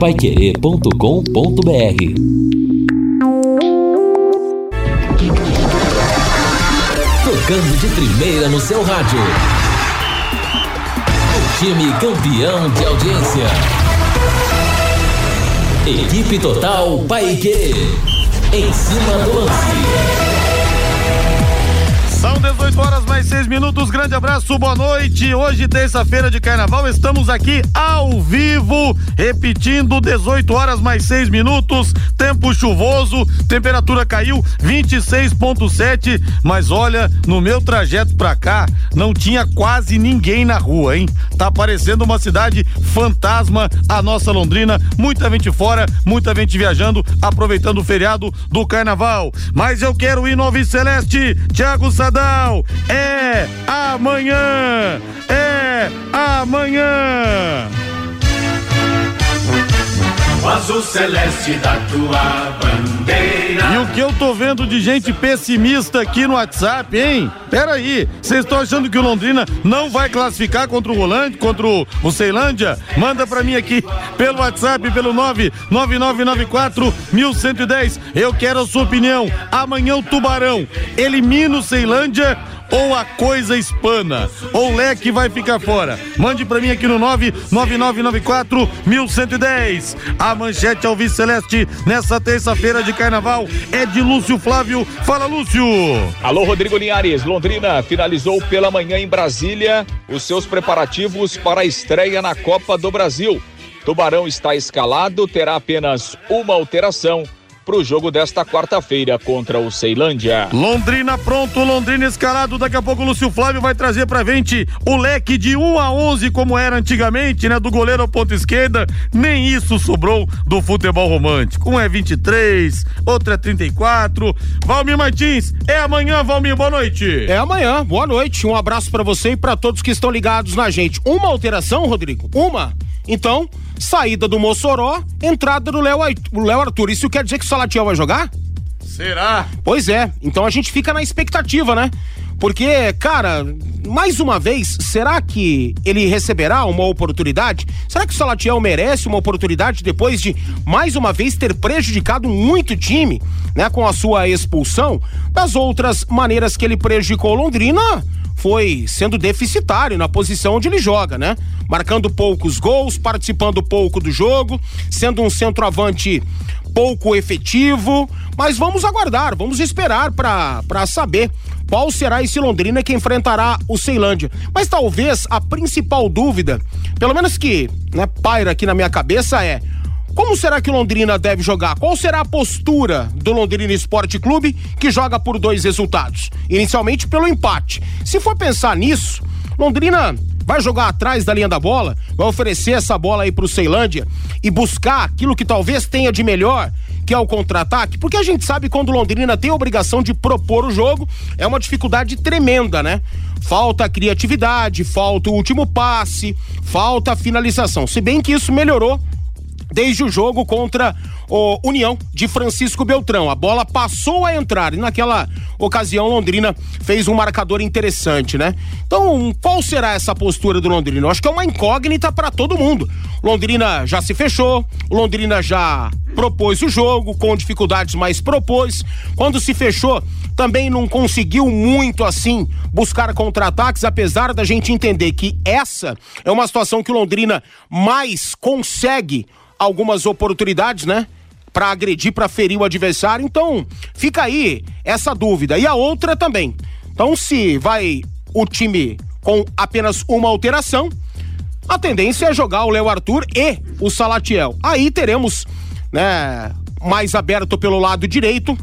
paiquerê.com.br Tocando de primeira no seu rádio. O time campeão de audiência. Equipe Total Paique. Em cima do lance. São 18 horas mais 6 minutos. Grande abraço, boa noite. Hoje, terça-feira de carnaval, estamos aqui ao vivo, repetindo 18 horas mais 6 minutos. Tempo chuvoso, temperatura caiu 26,7. Mas olha, no meu trajeto pra cá, não tinha quase ninguém na rua, hein? Tá parecendo uma cidade fantasma a nossa Londrina. Muita gente fora, muita gente viajando, aproveitando o feriado do carnaval. Mas eu quero ir no Celeste, Thiago Sá Estadão é amanhã! É amanhã! O azul celeste da tua bandeira. E o que eu tô vendo de gente pessimista aqui no WhatsApp, hein? Pera aí, vocês estão achando que o Londrina não vai classificar contra o Rolante, contra o, o Ceilândia? Manda pra mim aqui pelo WhatsApp, pelo 99994 1110. Eu quero a sua opinião. Amanhã o Tubarão elimina o Ceilândia ou a coisa espana, ou leque vai ficar fora. Mande para mim aqui no 99994 1110. A manchete ao Celeste nessa terça-feira de carnaval é de Lúcio Flávio. Fala, Lúcio. Alô, Rodrigo Linhares. Londrina finalizou pela manhã em Brasília os seus preparativos para a estreia na Copa do Brasil. Tubarão está escalado, terá apenas uma alteração para o jogo desta quarta-feira contra o Ceilândia. Londrina pronto, Londrina escalado. Daqui a pouco o Lúcio Flávio vai trazer pra gente o leque de 1 a 11 como era antigamente, né? Do goleiro ao ponto esquerda. Nem isso sobrou do futebol romântico. Um é 23, outro é 34. Valmir Martins, é amanhã, Valmir, boa noite. É amanhã, boa noite. Um abraço para você e para todos que estão ligados na gente. Uma alteração, Rodrigo? Uma? Então, saída do Mossoró, entrada do Léo Arthur. Isso quer dizer que o Salatiel vai jogar? Será? Pois é. Então a gente fica na expectativa, né? Porque, cara, mais uma vez, será que ele receberá uma oportunidade? Será que o Salatiel merece uma oportunidade depois de, mais uma vez, ter prejudicado muito time, né, com a sua expulsão? Das outras maneiras que ele prejudicou Londrina, foi sendo deficitário na posição onde ele joga, né? Marcando poucos gols, participando pouco do jogo, sendo um centroavante pouco efetivo, mas vamos aguardar, vamos esperar para saber qual será esse Londrina que enfrentará o Ceilândia. Mas talvez a principal dúvida, pelo menos que né, paira aqui na minha cabeça é como será que o Londrina deve jogar? Qual será a postura do Londrina Esporte Clube que joga por dois resultados? Inicialmente pelo empate. Se for pensar nisso, Londrina vai jogar atrás da linha da bola, vai oferecer essa bola aí pro Ceilândia e buscar aquilo que talvez tenha de melhor, que é o contra-ataque, porque a gente sabe quando o Londrina tem a obrigação de propor o jogo, é uma dificuldade tremenda, né? Falta criatividade, falta o último passe, falta finalização. Se bem que isso melhorou desde o jogo contra o União de Francisco Beltrão. A bola passou a entrar e naquela ocasião Londrina fez um marcador interessante, né? Então, qual será essa postura do Londrina? Eu acho que é uma incógnita para todo mundo. Londrina já se fechou, Londrina já propôs o jogo com dificuldades, mas propôs. Quando se fechou, também não conseguiu muito assim buscar contra-ataques, apesar da gente entender que essa é uma situação que Londrina mais consegue algumas oportunidades, né? Para agredir, para ferir o adversário. Então, fica aí essa dúvida. E a outra também. Então, se vai o time com apenas uma alteração, a tendência é jogar o Léo Arthur e o Salatiel. Aí teremos, né, mais aberto pelo lado direito,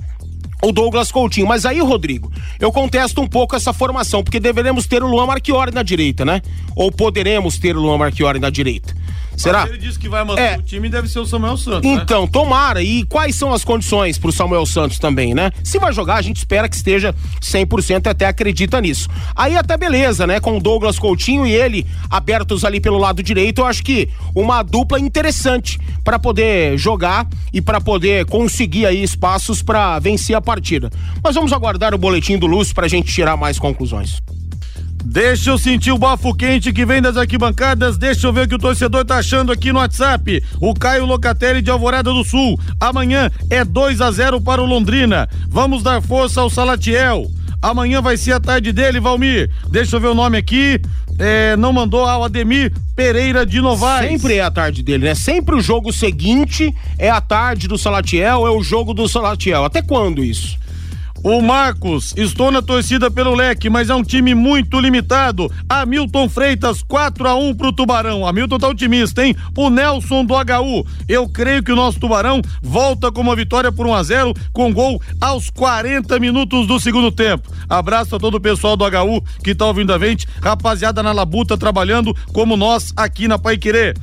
o Douglas Coutinho. Mas aí, Rodrigo, eu contesto um pouco essa formação, porque deveremos ter o Luan Marchiori na direita, né? Ou poderemos ter o Luan Marchiori na direita. Será? Mas ele disse que vai manter é. o time deve ser o Samuel Santos. Né? Então, né? tomara. E quais são as condições pro Samuel Santos também, né? Se vai jogar, a gente espera que esteja 100% até acredita nisso. Aí até beleza, né? Com o Douglas Coutinho e ele abertos ali pelo lado direito, eu acho que uma dupla interessante para poder jogar e para poder conseguir aí espaços para vencer a partida. Mas vamos aguardar o boletim do Lúcio pra gente tirar mais conclusões. Deixa eu sentir o bafo quente que vem das arquibancadas, deixa eu ver o que o torcedor tá achando aqui no WhatsApp. O Caio Locatelli de Alvorada do Sul. Amanhã é 2 a 0 para o Londrina. Vamos dar força ao Salatiel. Amanhã vai ser a tarde dele, Valmir. Deixa eu ver o nome aqui. É, não mandou ao Ademir Pereira de Novaes. Sempre é a tarde dele, né? Sempre o jogo seguinte é a tarde do Salatiel, é o jogo do Salatiel. Até quando isso? O Marcos, estou na torcida pelo leque, mas é um time muito limitado. Hamilton Freitas, 4 a 1 pro Tubarão. Hamilton tá otimista, hein? O Nelson do HU. Eu creio que o nosso Tubarão volta com uma vitória por 1 a 0 com gol aos 40 minutos do segundo tempo. Abraço a todo o pessoal do HU que tá ouvindo a gente. Rapaziada na labuta trabalhando como nós aqui na Paiquerê. É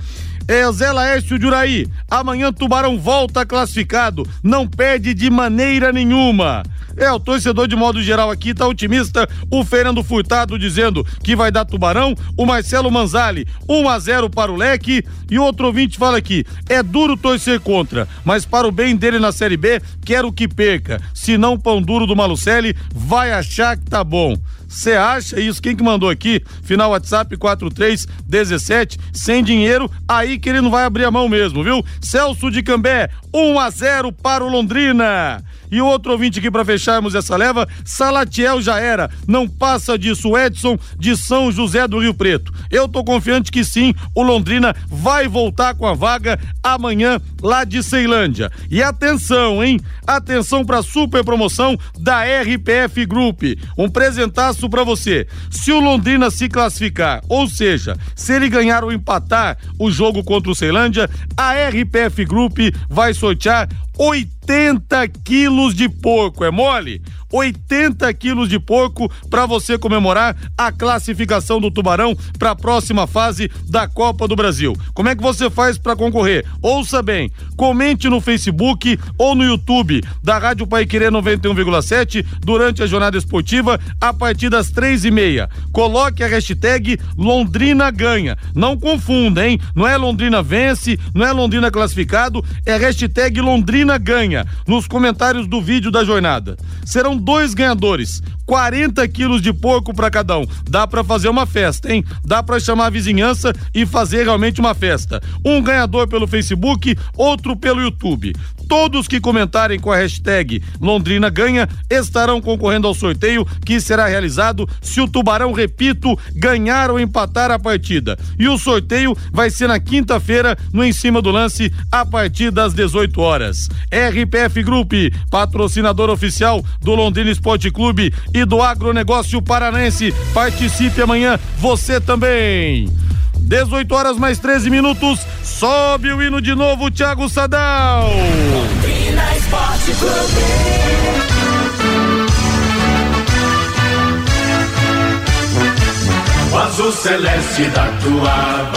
Zé Laércio de Uraí. Amanhã Tubarão volta classificado. Não perde de maneira nenhuma. É, o torcedor de modo geral aqui tá otimista. O Fernando Furtado dizendo que vai dar Tubarão. O Marcelo Manzali, 1 a 0 para o Leque. E outro ouvinte fala aqui: é duro torcer contra, mas para o bem dele na Série B, quero que perca. Se não, pão duro do Malucelli vai achar que tá bom. Você acha isso? Quem que mandou aqui? Final WhatsApp 4317, sem dinheiro, aí que ele não vai abrir a mão mesmo, viu? Celso de Cambé, 1 a 0 para o Londrina. E outro ouvinte aqui para fecharmos essa leva, Salatiel já era, não passa disso, Edson de São José do Rio Preto. Eu tô confiante que sim, o Londrina vai voltar com a vaga amanhã lá de Ceilândia. E atenção, hein? Atenção para super promoção da RPF Group. Um presentaço para você. Se o Londrina se classificar, ou seja, se ele ganhar ou empatar o jogo contra o Ceilândia, a RPF Group vai sortear 80 quilos de porco. É mole? 80 quilos de porco para você comemorar a classificação do Tubarão para a próxima fase da Copa do Brasil. Como é que você faz para concorrer? Ouça bem, comente no Facebook ou no YouTube da Rádio Paiquerê 91,7 durante a jornada esportiva a partir das três e meia. Coloque a hashtag Londrina ganha. Não confunda, hein? Não é Londrina vence, não é Londrina classificado, é hashtag Londrina ganha nos comentários do vídeo da jornada. Serão dois ganhadores. 40 quilos de porco para cada um. Dá para fazer uma festa, hein? Dá para chamar a vizinhança e fazer realmente uma festa. Um ganhador pelo Facebook, outro pelo YouTube. Todos que comentarem com a hashtag Londrina Ganha estarão concorrendo ao sorteio que será realizado se o Tubarão, repito, ganhar ou empatar a partida. E o sorteio vai ser na quinta-feira, no Em Cima do Lance, a partir das 18 horas. RPF Group, patrocinador oficial do Londrina Esporte Clube e do agronegócio paranense. Participe amanhã, você também. 18 horas mais 13 minutos. Sobe o hino de novo, Thiago Sadal. Londrina Esporte Clube. O azul celeste da tua.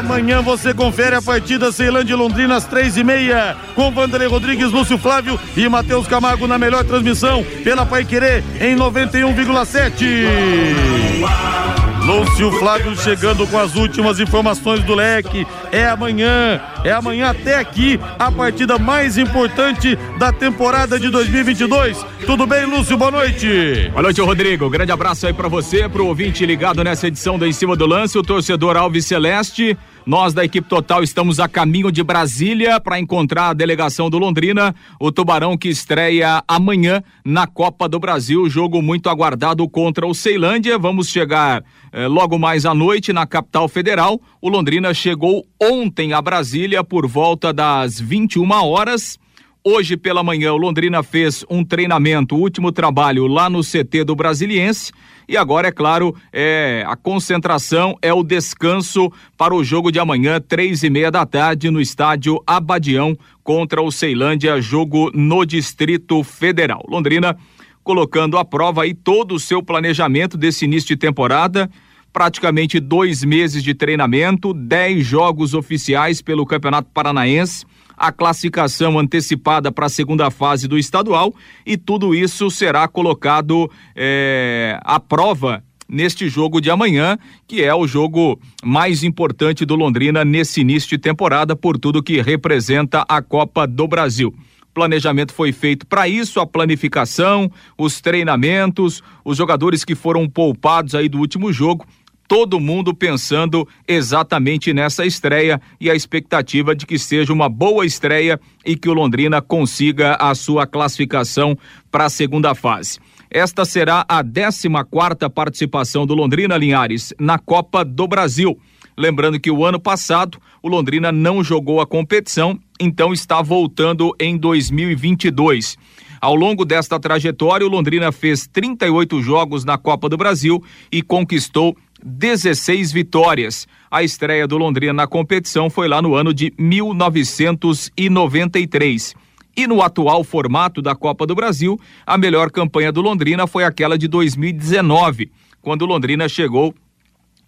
Amanhã você confere a partida Ceilândia Londrina às três e meia, com Vanderlei Rodrigues, Lúcio Flávio e Matheus Camargo na melhor transmissão pela Pai Querer em 91,7. Lúcio Flávio chegando com as últimas informações do leque. É amanhã, é amanhã até aqui a partida mais importante da temporada de 2022. Tudo bem, Lúcio? Boa noite. Boa noite, Rodrigo. Grande abraço aí para você, pro ouvinte ligado nessa edição da Em Cima do Lance, o torcedor Alves Celeste. Nós da equipe total estamos a caminho de Brasília para encontrar a delegação do Londrina, o Tubarão que estreia amanhã na Copa do Brasil, jogo muito aguardado contra o Ceilândia. Vamos chegar eh, logo mais à noite na capital federal. O Londrina chegou ontem a Brasília por volta das 21 horas. Hoje pela manhã, o Londrina fez um treinamento, último trabalho lá no CT do Brasiliense. E agora, é claro, é a concentração, é o descanso para o jogo de amanhã, três e meia da tarde, no estádio Abadião contra o Ceilândia, jogo no Distrito Federal. Londrina colocando à prova aí todo o seu planejamento desse início de temporada praticamente dois meses de treinamento, dez jogos oficiais pelo Campeonato Paranaense, a classificação antecipada para a segunda fase do estadual e tudo isso será colocado é, à prova neste jogo de amanhã, que é o jogo mais importante do Londrina nesse início de temporada, por tudo que representa a Copa do Brasil. planejamento foi feito para isso, a planificação, os treinamentos, os jogadores que foram poupados aí do último jogo, todo mundo pensando exatamente nessa estreia e a expectativa de que seja uma boa estreia e que o Londrina consiga a sua classificação para a segunda fase. Esta será a 14 quarta participação do Londrina Linhares na Copa do Brasil. Lembrando que o ano passado o Londrina não jogou a competição, então está voltando em 2022. Ao longo desta trajetória, o Londrina fez 38 jogos na Copa do Brasil e conquistou 16 vitórias. A estreia do Londrina na competição foi lá no ano de 1993. E no atual formato da Copa do Brasil, a melhor campanha do Londrina foi aquela de 2019, quando o Londrina chegou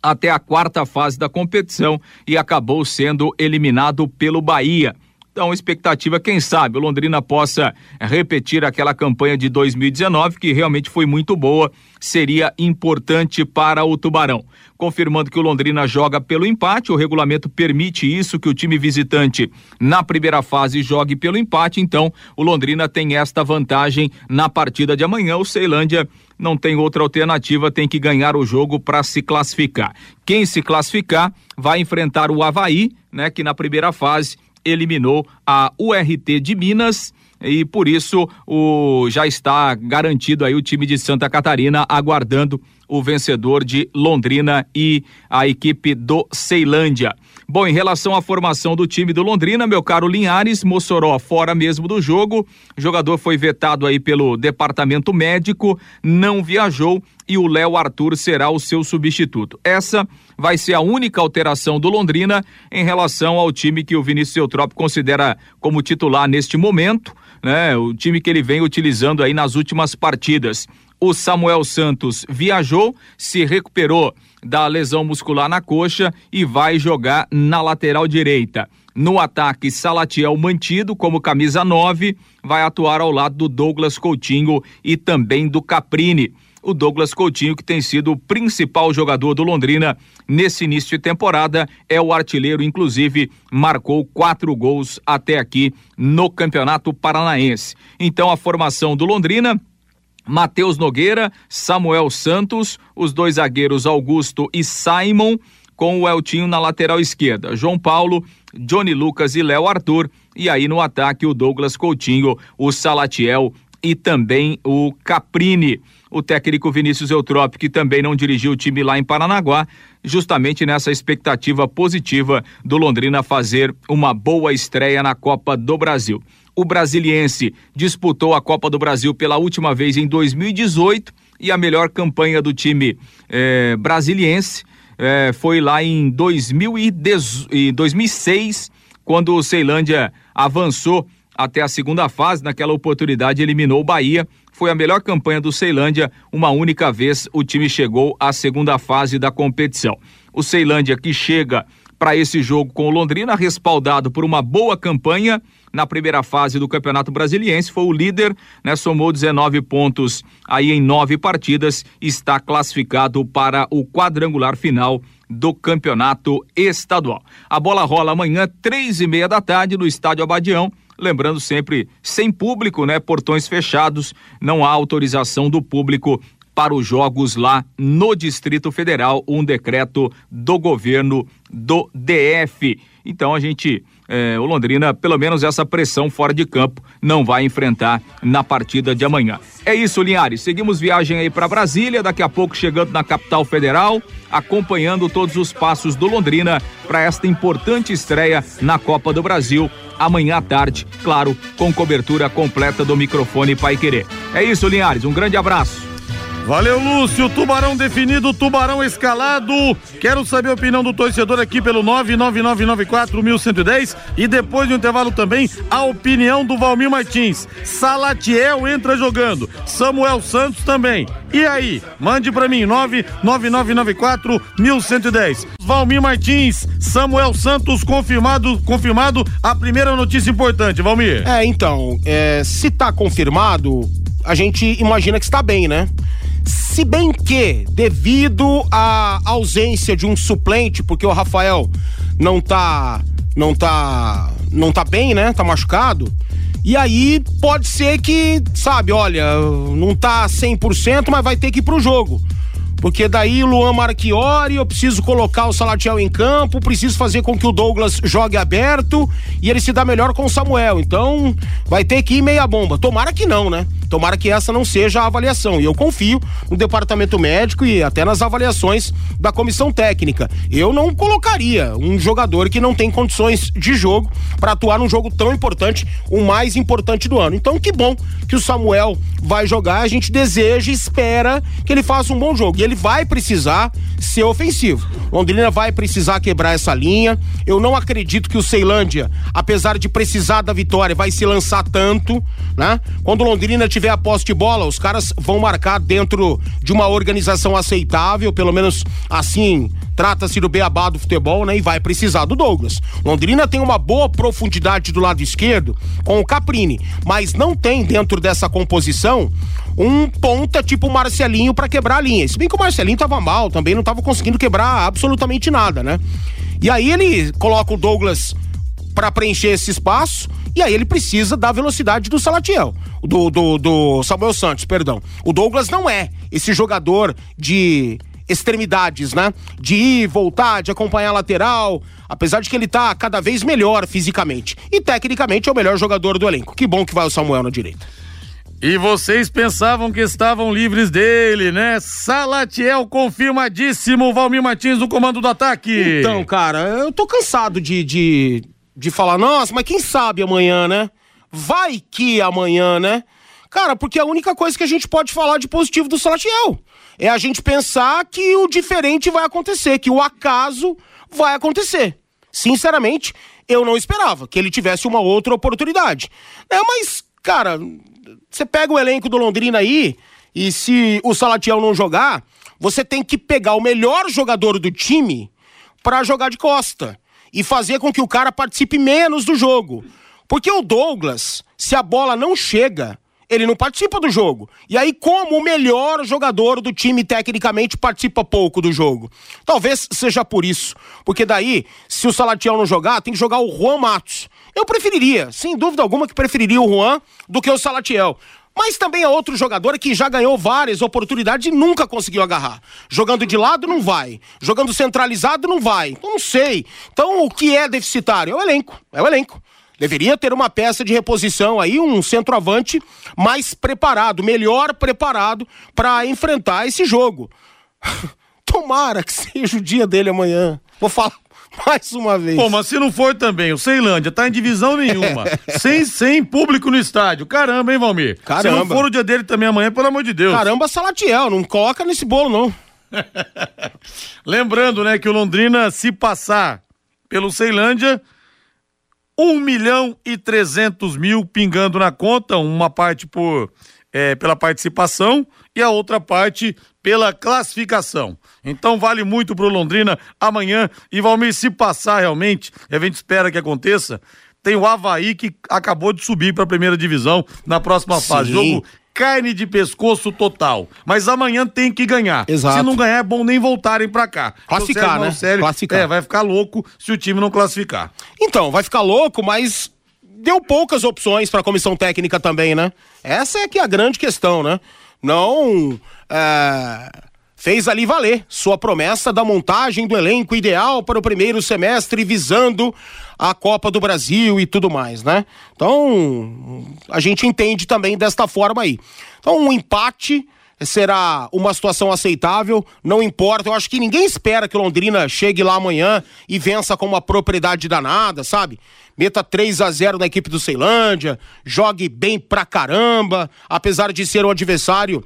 até a quarta fase da competição e acabou sendo eliminado pelo Bahia. Então, expectativa, quem sabe, o Londrina possa repetir aquela campanha de 2019, que realmente foi muito boa, seria importante para o Tubarão. Confirmando que o Londrina joga pelo empate, o regulamento permite isso, que o time visitante na primeira fase jogue pelo empate, então o Londrina tem esta vantagem na partida de amanhã. O Ceilândia não tem outra alternativa, tem que ganhar o jogo para se classificar. Quem se classificar vai enfrentar o Havaí, né, que na primeira fase eliminou a URT de Minas e por isso o já está garantido aí o time de Santa Catarina aguardando o vencedor de Londrina e a equipe do Ceilândia. Bom, em relação à formação do time do Londrina, meu caro Linhares, Mossoró fora mesmo do jogo. O jogador foi vetado aí pelo departamento médico, não viajou e o Léo Arthur será o seu substituto. Essa vai ser a única alteração do Londrina em relação ao time que o Vinícius Eutrópio considera como titular neste momento, né? O time que ele vem utilizando aí nas últimas partidas. O Samuel Santos viajou, se recuperou da lesão muscular na coxa e vai jogar na lateral direita. No ataque, Salatiel mantido como camisa 9, vai atuar ao lado do Douglas Coutinho e também do Caprini. O Douglas Coutinho, que tem sido o principal jogador do Londrina nesse início de temporada, é o artilheiro, inclusive marcou quatro gols até aqui no Campeonato Paranaense. Então a formação do Londrina Matheus Nogueira, Samuel Santos, os dois zagueiros Augusto e Simon, com o Eltinho na lateral esquerda, João Paulo, Johnny Lucas e Léo Arthur, e aí no ataque o Douglas Coutinho, o Salatiel e também o Caprini. O técnico Vinícius Eutrópio, que também não dirigiu o time lá em Paranaguá, justamente nessa expectativa positiva do Londrina fazer uma boa estreia na Copa do Brasil. O Brasiliense disputou a Copa do Brasil pela última vez em 2018 e a melhor campanha do time eh, brasiliense eh, foi lá em 2006, quando o Ceilândia avançou até a segunda fase. Naquela oportunidade, eliminou o Bahia. Foi a melhor campanha do Ceilândia. Uma única vez o time chegou à segunda fase da competição. O Ceilândia que chega para esse jogo com o Londrina, respaldado por uma boa campanha na primeira fase do Campeonato Brasiliense, foi o líder, né? Somou 19 pontos aí em nove partidas, está classificado para o quadrangular final do Campeonato Estadual. A bola rola amanhã, três e meia da tarde, no Estádio Abadião. Lembrando sempre, sem público, né? Portões fechados, não há autorização do público para os jogos lá no Distrito Federal, um decreto do governo do DF. Então a gente é, o Londrina, pelo menos essa pressão fora de campo, não vai enfrentar na partida de amanhã. É isso, Linhares. Seguimos viagem aí para Brasília, daqui a pouco chegando na capital federal, acompanhando todos os passos do Londrina para esta importante estreia na Copa do Brasil. Amanhã à tarde, claro, com cobertura completa do microfone Pai Querer. É isso, Linhares. Um grande abraço. Valeu, Lúcio. Tubarão definido, tubarão escalado. Quero saber a opinião do torcedor aqui pelo 999941110 e depois do intervalo também a opinião do Valmir Martins. Salatiel entra jogando, Samuel Santos também. E aí? Mande para mim 999941110. Valmir Martins, Samuel Santos confirmado, confirmado. A primeira notícia importante, Valmir. É, então, é, se tá confirmado, a gente imagina que está bem, né? Se bem que, devido à ausência de um suplente, porque o Rafael não tá. não tá. não tá bem, né? Tá machucado. E aí pode ser que, sabe, olha, não tá 100%, mas vai ter que ir pro jogo porque daí Luan Marchiori, eu preciso colocar o Salatiel em campo, preciso fazer com que o Douglas jogue aberto e ele se dá melhor com o Samuel. Então, vai ter que ir meia bomba. Tomara que não, né? Tomara que essa não seja a avaliação. E eu confio no departamento médico e até nas avaliações da comissão técnica. Eu não colocaria um jogador que não tem condições de jogo para atuar num jogo tão importante, o mais importante do ano. Então, que bom que o Samuel vai jogar. A gente deseja e espera que ele faça um bom jogo. E ele vai precisar ser ofensivo. Londrina vai precisar quebrar essa linha. Eu não acredito que o Ceilândia, apesar de precisar da vitória, vai se lançar tanto, né? Quando Londrina tiver a posse de bola, os caras vão marcar dentro de uma organização aceitável, pelo menos assim trata-se do beabá do futebol, né? E vai precisar do Douglas. Londrina tem uma boa profundidade do lado esquerdo com o Caprini, mas não tem dentro dessa composição um ponta tipo Marcelinho para quebrar a linha. Se bem que o Marcelinho tava mal, também não tava conseguindo quebrar absolutamente nada, né? E aí ele coloca o Douglas para preencher esse espaço e aí ele precisa da velocidade do Salatiel, do, do, do Samuel Santos, perdão. O Douglas não é esse jogador de extremidades, né? De ir, voltar, de acompanhar a lateral, apesar de que ele tá cada vez melhor fisicamente. E tecnicamente é o melhor jogador do elenco. Que bom que vai o Samuel na direita. E vocês pensavam que estavam livres dele, né? Salatiel confirmadíssimo, Valmir Martins no comando do ataque. Então, cara, eu tô cansado de, de, de falar, nossa, mas quem sabe amanhã, né? Vai que amanhã, né? Cara, porque a única coisa que a gente pode falar de positivo do Salatiel é a gente pensar que o diferente vai acontecer, que o acaso vai acontecer. Sinceramente, eu não esperava que ele tivesse uma outra oportunidade. É, mas, cara, você pega o elenco do Londrina aí, e se o Salatiel não jogar, você tem que pegar o melhor jogador do time para jogar de costa e fazer com que o cara participe menos do jogo. Porque o Douglas, se a bola não chega, ele não participa do jogo. E aí, como o melhor jogador do time tecnicamente participa pouco do jogo? Talvez seja por isso. Porque daí, se o Salatiel não jogar, tem que jogar o Juan Matos. Eu preferiria, sem dúvida alguma, que preferiria o Juan do que o Salatiel. Mas também é outro jogador que já ganhou várias oportunidades e nunca conseguiu agarrar. Jogando de lado não vai. Jogando centralizado não vai. Então não sei. Então o que é deficitário? É o elenco. É o elenco. Deveria ter uma peça de reposição aí, um centroavante mais preparado, melhor preparado para enfrentar esse jogo. Tomara que seja o dia dele amanhã. Vou falar mais uma vez. Pô, mas se não for também, o Ceilândia tá em divisão nenhuma, sem, sem público no estádio. Caramba, hein, Valmir? Caramba. Se não for o dia dele também amanhã, pelo amor de Deus. Caramba, Salatiel, não coloca nesse bolo, não. Lembrando, né, que o Londrina, se passar pelo Ceilândia, um milhão e trezentos mil pingando na conta, uma parte por é, pela participação e a outra parte pela classificação. Então vale muito pro Londrina amanhã e Valmir, se passar realmente, a gente espera que aconteça, tem o Havaí que acabou de subir para a primeira divisão na próxima Sim. fase. Jogo carne de pescoço total. Mas amanhã tem que ganhar. Exato. Se não ganhar, é bom nem voltarem para cá. Classificar, né? Classificar. É, vai ficar louco se o time não classificar. Então, vai ficar louco, mas deu poucas opções para a comissão técnica também, né? Essa é que é a grande questão, né? Não é, fez ali valer sua promessa da montagem do elenco ideal para o primeiro semestre, visando a Copa do Brasil e tudo mais, né? Então, a gente entende também desta forma aí. Então, um empate será uma situação aceitável, não importa. Eu acho que ninguém espera que Londrina chegue lá amanhã e vença com uma propriedade danada, sabe? Meta 3 a 0 na equipe do Ceilândia, jogue bem pra caramba, apesar de ser um adversário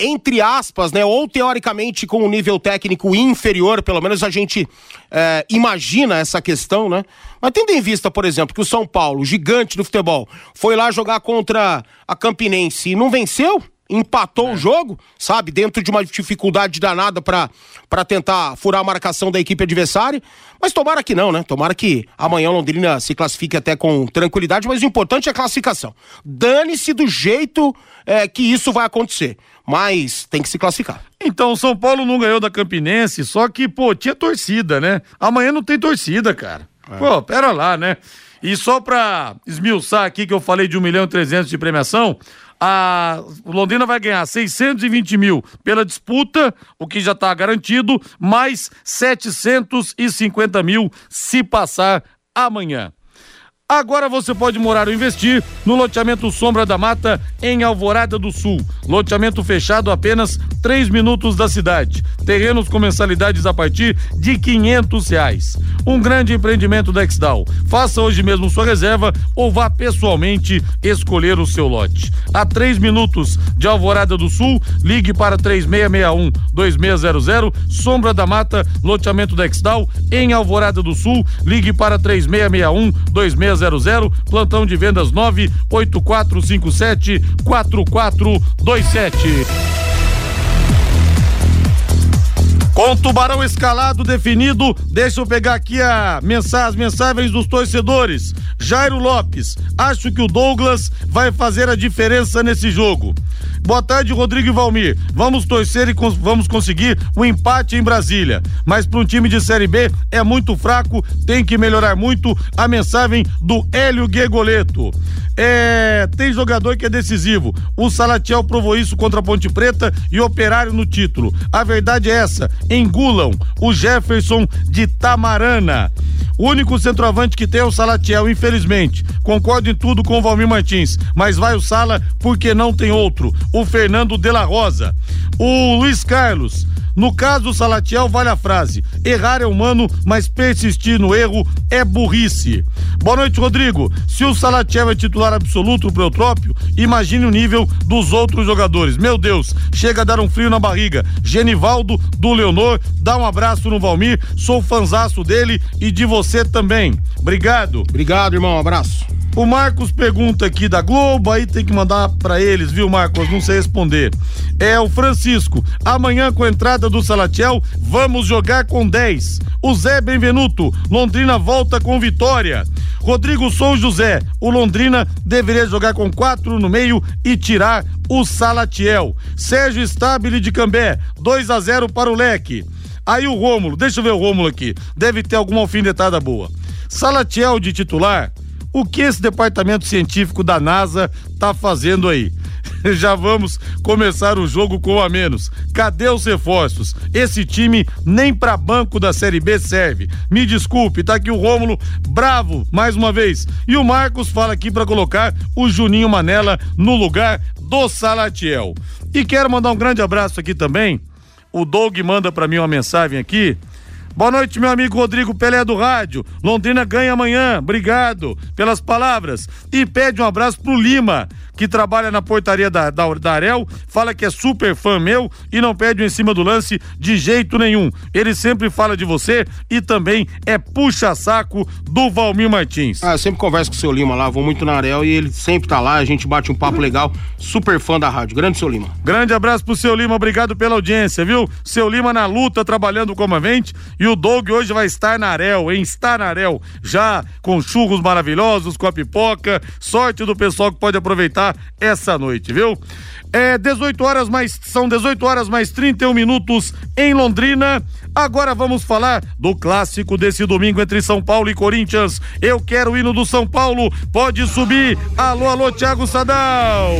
entre aspas, né, ou teoricamente com um nível técnico inferior, pelo menos a gente é, imagina essa questão, né? Mas tendo em vista, por exemplo, que o São Paulo, gigante do futebol, foi lá jogar contra a Campinense e não venceu, empatou o jogo, sabe, dentro de uma dificuldade danada pra para tentar furar a marcação da equipe adversária, mas tomara que não, né? Tomara que amanhã o Londrina se classifique até com tranquilidade, mas o importante é a classificação. Dane-se do jeito é, que isso vai acontecer, mas tem que se classificar. Então, o São Paulo não ganhou da Campinense, só que, pô, tinha torcida, né? Amanhã não tem torcida, cara. Pô, pera lá, né? E só para esmiuçar aqui que eu falei de 1 milhão e 300 de premiação, a Londrina vai ganhar 620 mil pela disputa, o que já está garantido, mais 750 mil se passar amanhã. Agora você pode morar ou investir no loteamento Sombra da Mata, em Alvorada do Sul. Loteamento fechado apenas 3 minutos da cidade. Terrenos com mensalidades a partir de quinhentos reais. Um grande empreendimento da Exdal. Faça hoje mesmo sua reserva ou vá pessoalmente escolher o seu lote. A 3 minutos de Alvorada do Sul, ligue para 3661 2600. Sombra da Mata, loteamento da Exdal, em Alvorada do Sul, ligue para 3661 2600 plantão de vendas 98457 4427. Com Tubarão escalado definido, deixa eu pegar aqui a mensagem, as mensagens dos torcedores. Jairo Lopes, acho que o Douglas vai fazer a diferença nesse jogo. Boa tarde, Rodrigo e Valmir. Vamos torcer e cons vamos conseguir o um empate em Brasília. Mas para um time de Série B é muito fraco, tem que melhorar muito. A mensagem do Hélio Guegoleto. É, tem jogador que é decisivo. O Salatiel provou isso contra a Ponte Preta e Operário no título. A verdade é essa. Engulam o Jefferson de Tamarana. O único centroavante que tem é o Salatiel, infelizmente. Concordo em tudo com o Valmir Martins, mas vai o Sala porque não tem outro. O Fernando de la Rosa. O Luiz Carlos. No caso do Salatiel, vale a frase: errar é humano, mas persistir no erro é burrice. Boa noite, Rodrigo. Se o Salatiel é titular absoluto pro Eutrópio, imagine o nível dos outros jogadores. Meu Deus, chega a dar um frio na barriga. Genivaldo, do Leonor, dá um abraço no Valmir. Sou fanzaço dele e de você também. Obrigado. Obrigado, irmão. Um abraço. O Marcos pergunta aqui da Globo, aí tem que mandar para eles, viu, Marcos? Não sei responder. É o Francisco. Amanhã, com a entrada do Salatiel, vamos jogar com 10. O Zé Benvenuto. Londrina volta com vitória. Rodrigo Sou José. O Londrina deveria jogar com quatro no meio e tirar o Salatiel. Sérgio Stabile de Cambé. 2 a 0 para o Leque. Aí o Rômulo, deixa eu ver o Rômulo aqui. Deve ter alguma alfinetada boa. Salatiel de titular o que esse departamento científico da NASA tá fazendo aí? Já vamos começar o jogo com a menos. Cadê os reforços? Esse time nem para banco da Série B serve. Me desculpe, tá aqui o Rômulo bravo mais uma vez. E o Marcos fala aqui para colocar o Juninho Manela no lugar do Salatiel. E quero mandar um grande abraço aqui também. O Doug manda para mim uma mensagem aqui Boa noite, meu amigo Rodrigo Pelé do Rádio. Londrina ganha amanhã. Obrigado pelas palavras. E pede um abraço pro Lima, que trabalha na portaria da, da, da Arel, fala que é super fã meu e não pede um em cima do lance de jeito nenhum. Ele sempre fala de você e também é puxa-saco do Valmir Martins. Ah, eu sempre converso com o seu Lima lá, vou muito na Arel e ele sempre tá lá, a gente bate um papo legal. Super fã da rádio. Grande seu Lima. Grande abraço pro seu Lima, obrigado pela audiência, viu? Seu Lima na luta, trabalhando como avente e o Doug hoje vai estar na Arel, em estar na Arel, já com churros maravilhosos, com a pipoca. Sorte do pessoal que pode aproveitar essa noite, viu? É 18 horas mais são 18 horas mais 31 minutos em Londrina. Agora vamos falar do clássico desse domingo entre São Paulo e Corinthians. Eu quero o hino do São Paulo. Pode subir. Alô, alô, Thiago Sadal.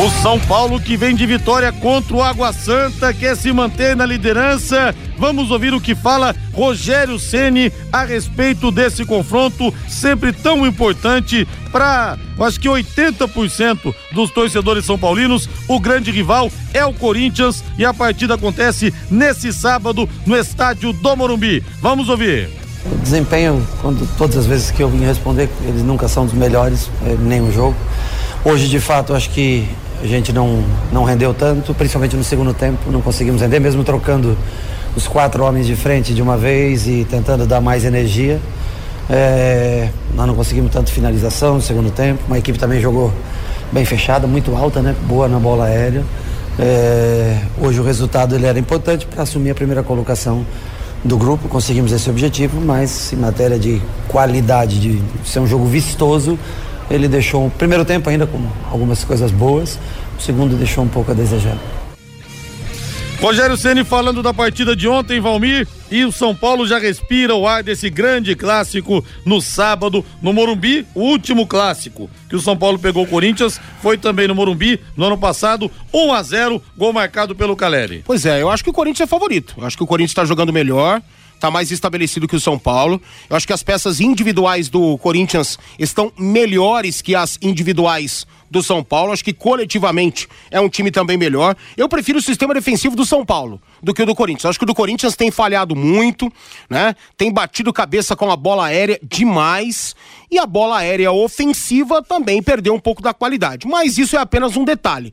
O São Paulo que vem de vitória contra o Água Santa, quer se manter na liderança. Vamos ouvir o que fala Rogério Ceni a respeito desse confronto, sempre tão importante para, acho que 80% dos torcedores são paulinos. O grande rival é o Corinthians e a partida acontece nesse sábado no estádio do Morumbi. Vamos ouvir. Desempenho, quando todas as vezes que eu vim responder, eles nunca são dos melhores em nenhum jogo. Hoje, de fato, acho que a gente não, não rendeu tanto, principalmente no segundo tempo, não conseguimos render, mesmo trocando os quatro homens de frente de uma vez e tentando dar mais energia. É, nós não conseguimos tanto finalização no segundo tempo. Uma equipe também jogou bem fechada, muito alta, né? Boa na bola aérea. É, hoje o resultado ele era importante para assumir a primeira colocação do grupo. Conseguimos esse objetivo, mas em matéria de qualidade, de ser um jogo vistoso, ele deixou o primeiro tempo ainda com algumas coisas boas, o segundo deixou um pouco a desejar. Rogério Ceni falando da partida de ontem, Valmir, e o São Paulo já respira o ar desse grande clássico no sábado no Morumbi, o último clássico que o São Paulo pegou o Corinthians foi também no Morumbi no ano passado, 1 a 0, gol marcado pelo Caleri. Pois é, eu acho que o Corinthians é favorito. Eu acho que o Corinthians está jogando melhor está mais estabelecido que o São Paulo. Eu acho que as peças individuais do Corinthians estão melhores que as individuais do São Paulo. Acho que coletivamente é um time também melhor. Eu prefiro o sistema defensivo do São Paulo do que o do Corinthians. Acho que o do Corinthians tem falhado muito, né? Tem batido cabeça com a bola aérea demais e a bola aérea ofensiva também perdeu um pouco da qualidade. Mas isso é apenas um detalhe.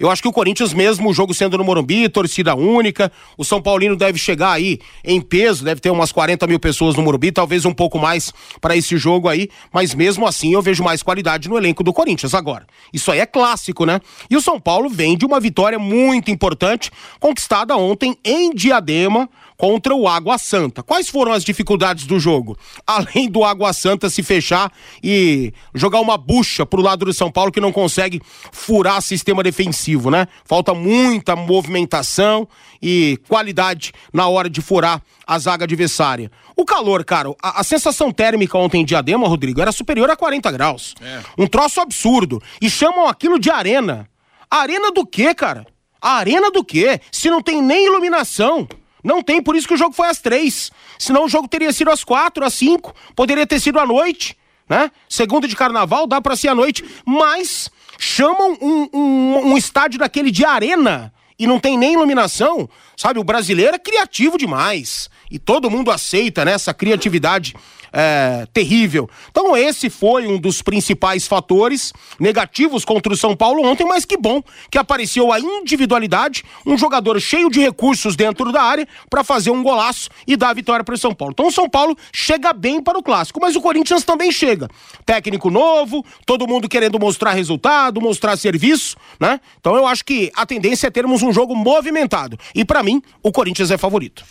Eu acho que o Corinthians, mesmo o jogo sendo no Morumbi, torcida única, o São Paulino deve chegar aí em peso, deve ter umas 40 mil pessoas no Morumbi, talvez um pouco mais para esse jogo aí, mas mesmo assim eu vejo mais qualidade no elenco do Corinthians agora. Isso aí é clássico, né? E o São Paulo vem de uma vitória muito importante, conquistada ontem em Diadema, contra o Água Santa. Quais foram as dificuldades do jogo? Além do Água Santa se fechar e jogar uma bucha pro lado do São Paulo que não consegue furar sistema defensivo, né? Falta muita movimentação e qualidade na hora de furar a zaga adversária. O calor, cara, a, a sensação térmica ontem em Diadema, Rodrigo, era superior a 40 graus. É. Um troço absurdo. E chamam aquilo de arena. Arena do quê, cara? A arena do quê? Se não tem nem iluminação. Não tem, por isso que o jogo foi às três. Senão o jogo teria sido às quatro, às cinco, poderia ter sido à noite, né? Segunda de carnaval, dá para ser à noite, mas chamam um, um, um estádio daquele de arena e não tem nem iluminação, sabe? O brasileiro é criativo demais. E todo mundo aceita né, essa criatividade é, terrível. Então, esse foi um dos principais fatores negativos contra o São Paulo ontem, mas que bom que apareceu a individualidade, um jogador cheio de recursos dentro da área para fazer um golaço e dar a vitória para o São Paulo. Então, o São Paulo chega bem para o clássico, mas o Corinthians também chega. Técnico novo, todo mundo querendo mostrar resultado, mostrar serviço, né? Então, eu acho que a tendência é termos um jogo movimentado. E para mim, o Corinthians é favorito.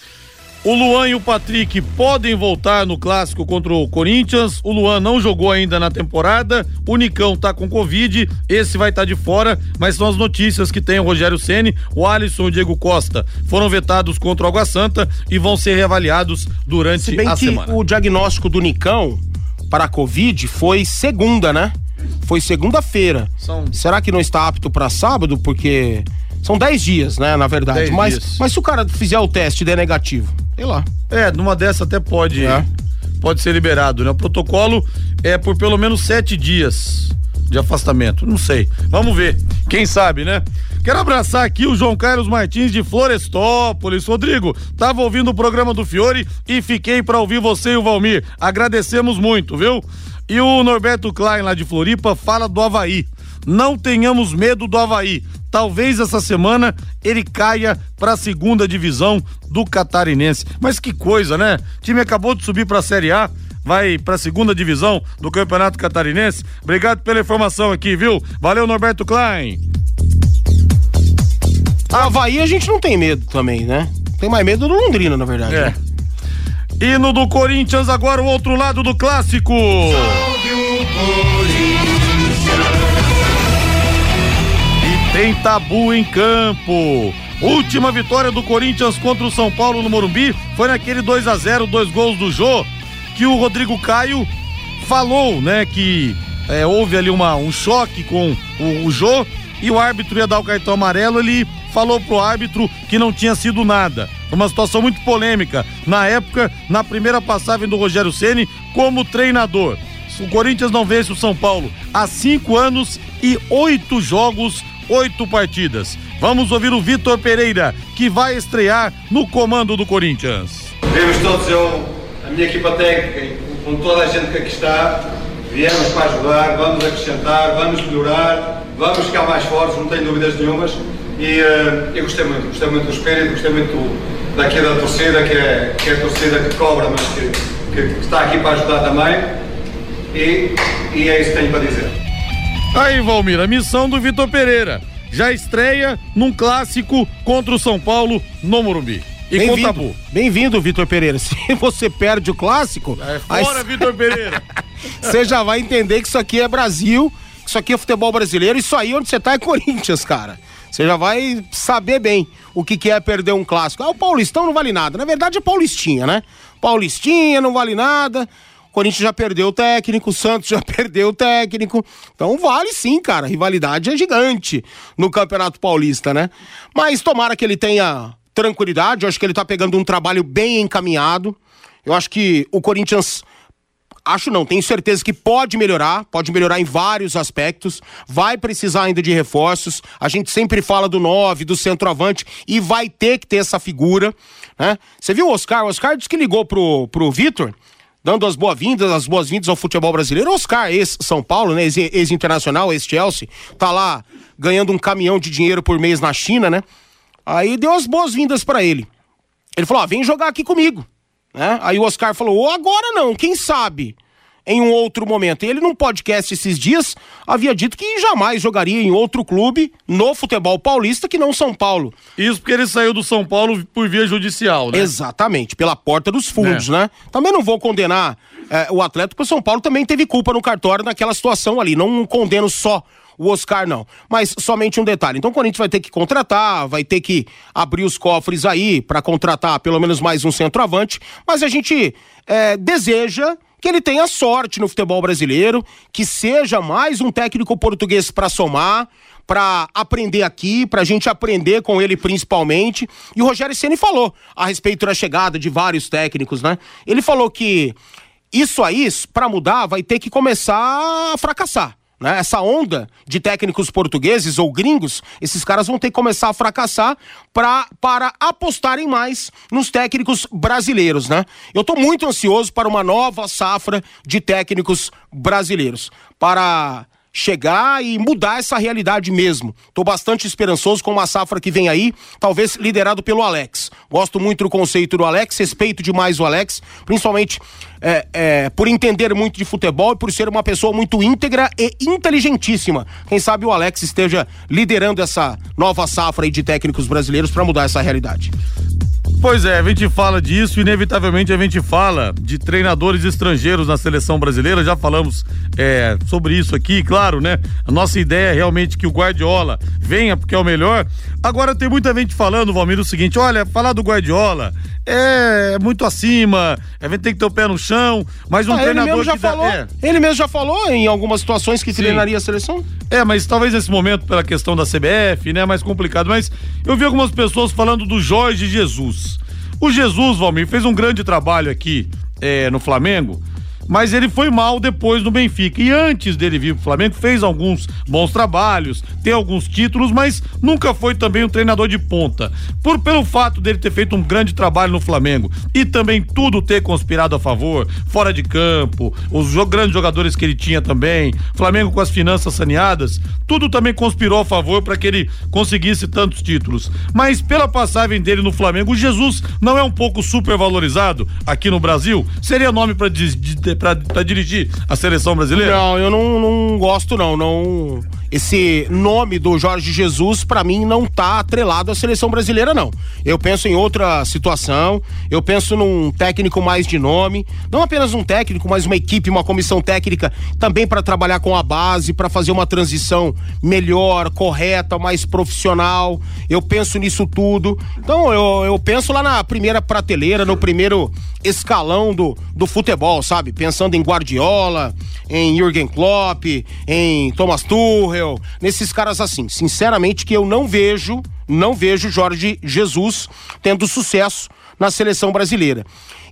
O Luan e o Patrick podem voltar no clássico contra o Corinthians. O Luan não jogou ainda na temporada. O Nicão tá com Covid. Esse vai estar tá de fora, mas são as notícias que tem o Rogério Ceni, o Alisson e o Diego Costa foram vetados contra o Água Santa e vão ser reavaliados durante Se bem a que semana. O diagnóstico do Nicão para a Covid foi segunda, né? Foi segunda-feira. São... Será que não está apto para sábado? Porque são 10 dias, né, na verdade. Mas, mas se o cara fizer o teste e der negativo, sei lá. É, numa dessa até pode. É. Pode ser liberado, né? O protocolo é por pelo menos sete dias de afastamento. Não sei. Vamos ver. Quem sabe, né? Quero abraçar aqui o João Carlos Martins de Florestópolis. Rodrigo, tava ouvindo o programa do Fiore e fiquei para ouvir você e o Valmir. Agradecemos muito, viu? E o Norberto Klein lá de Floripa fala do Havaí. Não tenhamos medo do Havaí. Talvez essa semana ele caia para a segunda divisão do Catarinense. Mas que coisa, né? O time acabou de subir para a Série A, vai para a segunda divisão do Campeonato Catarinense. Obrigado pela informação aqui, viu? Valeu, Norberto Klein. A Havaí a gente não tem medo também, né? Tem mais medo do Londrina, na verdade. É. Né? Hino do Corinthians, agora o outro lado do clássico. Salve o Tem tabu em campo. Última vitória do Corinthians contra o São Paulo no Morumbi foi naquele 2 a 0 dois gols do Jô, que o Rodrigo Caio falou, né, que é, houve ali uma, um choque com o, o Jô e o árbitro ia dar o cartão amarelo, ele falou pro árbitro que não tinha sido nada. Uma situação muito polêmica na época, na primeira passagem do Rogério Ceni como treinador. O Corinthians não vence o São Paulo há cinco anos e oito jogos oito partidas. Vamos ouvir o Vitor Pereira, que vai estrear no comando do Corinthians. Vemos todos eu, a minha equipa técnica, com toda a gente que aqui está, viemos para ajudar, vamos acrescentar, vamos melhorar, vamos ficar mais fortes, não tenho dúvidas nenhumas. E uh, eu gostei muito, gostei muito do espírito, gostei muito daqui da torcida, que é, que é a torcida que cobra, mas que, que está aqui para ajudar também. E, e é isso que tenho para dizer. Aí, Valmir, a missão do Vitor Pereira. Já estreia num clássico contra o São Paulo no Morumbi. E Bem-vindo, bem-vindo, Vitor Pereira. Se você perde o clássico. É fora, aí... Vitor Pereira. você já vai entender que isso aqui é Brasil, que isso aqui é futebol brasileiro, isso aí onde você tá é Corinthians, cara. Você já vai saber bem. o que, que é perder um clássico. Ah, o Paulistão não vale nada. Na verdade é Paulistinha, né? Paulistinha não vale nada. Corinthians já perdeu o técnico, o Santos já perdeu o técnico. Então vale sim, cara. A rivalidade é gigante no Campeonato Paulista, né? Mas tomara que ele tenha tranquilidade. Eu acho que ele tá pegando um trabalho bem encaminhado. Eu acho que o Corinthians acho não, tenho certeza que pode melhorar, pode melhorar em vários aspectos, vai precisar ainda de reforços. A gente sempre fala do 9, do centroavante e vai ter que ter essa figura, né? Você viu o Oscar? O Oscar disse que ligou pro, pro Vitor, dando as boas-vindas, as boas-vindas ao futebol brasileiro. Oscar, ex-São Paulo, né? Ex-internacional, ex-Chelsea, tá lá ganhando um caminhão de dinheiro por mês na China, né? Aí deu as boas-vindas para ele. Ele falou: vem jogar aqui comigo. Né? Aí o Oscar falou: oh, agora não, quem sabe? Em um outro momento. E ele, num podcast esses dias, havia dito que jamais jogaria em outro clube no futebol paulista que não São Paulo. Isso porque ele saiu do São Paulo por via judicial, né? Exatamente, pela porta dos fundos, é. né? Também não vou condenar é, o atleta, porque o São Paulo também teve culpa no cartório naquela situação ali. Não condeno só o Oscar não. Mas somente um detalhe. Então o Corinthians vai ter que contratar, vai ter que abrir os cofres aí para contratar pelo menos mais um centroavante. Mas a gente é, deseja que ele tenha sorte no futebol brasileiro, que seja mais um técnico português para somar, para aprender aqui, para a gente aprender com ele principalmente. E o Rogério Ceni falou a respeito da chegada de vários técnicos, né? Ele falou que isso aí, para mudar, vai ter que começar a fracassar né? Essa onda de técnicos portugueses ou gringos, esses caras vão ter que começar a fracassar pra, para apostarem mais nos técnicos brasileiros, né? Eu estou muito ansioso para uma nova safra de técnicos brasileiros, para chegar e mudar essa realidade mesmo. Estou bastante esperançoso com uma safra que vem aí, talvez liderado pelo Alex. Gosto muito do conceito do Alex, respeito demais o Alex, principalmente é, é, por entender muito de futebol e por ser uma pessoa muito íntegra e inteligentíssima. Quem sabe o Alex esteja liderando essa nova safra de técnicos brasileiros para mudar essa realidade. Pois é, a gente fala disso, inevitavelmente a gente fala de treinadores estrangeiros na seleção brasileira, já falamos é, sobre isso aqui, claro, né? A nossa ideia é realmente que o Guardiola venha porque é o melhor. Agora tem muita gente falando, Valmir, o seguinte: olha, falar do Guardiola é muito acima, a gente tem que ter o pé no chão, mas um ah, treinador ele mesmo já falou, é. Ele mesmo já falou em algumas situações que Sim. treinaria a seleção? É, mas talvez nesse momento, pela questão da CBF, né, é mais complicado. Mas eu vi algumas pessoas falando do Jorge Jesus. O Jesus, Valmir, fez um grande trabalho aqui é, no Flamengo mas ele foi mal depois no Benfica. E antes dele vir pro Flamengo, fez alguns bons trabalhos, tem alguns títulos, mas nunca foi também um treinador de ponta. Por pelo fato dele ter feito um grande trabalho no Flamengo e também tudo ter conspirado a favor, fora de campo, os grandes jogadores que ele tinha também, Flamengo com as finanças saneadas, tudo também conspirou a favor para que ele conseguisse tantos títulos. Mas pela passagem dele no Flamengo, o Jesus não é um pouco supervalorizado aqui no Brasil? Seria nome para para dirigir a seleção brasileira? Não, eu não, não gosto não, não esse nome do Jorge Jesus, para mim, não tá atrelado à seleção brasileira, não. Eu penso em outra situação, eu penso num técnico mais de nome, não apenas um técnico, mas uma equipe, uma comissão técnica também para trabalhar com a base, para fazer uma transição melhor, correta, mais profissional. Eu penso nisso tudo. Então, eu, eu penso lá na primeira prateleira, no primeiro escalão do, do futebol, sabe? Pensando em Guardiola, em Jürgen Klopp, em Thomas Tuchel, nesses caras assim. Sinceramente que eu não vejo, não vejo Jorge Jesus tendo sucesso na seleção brasileira.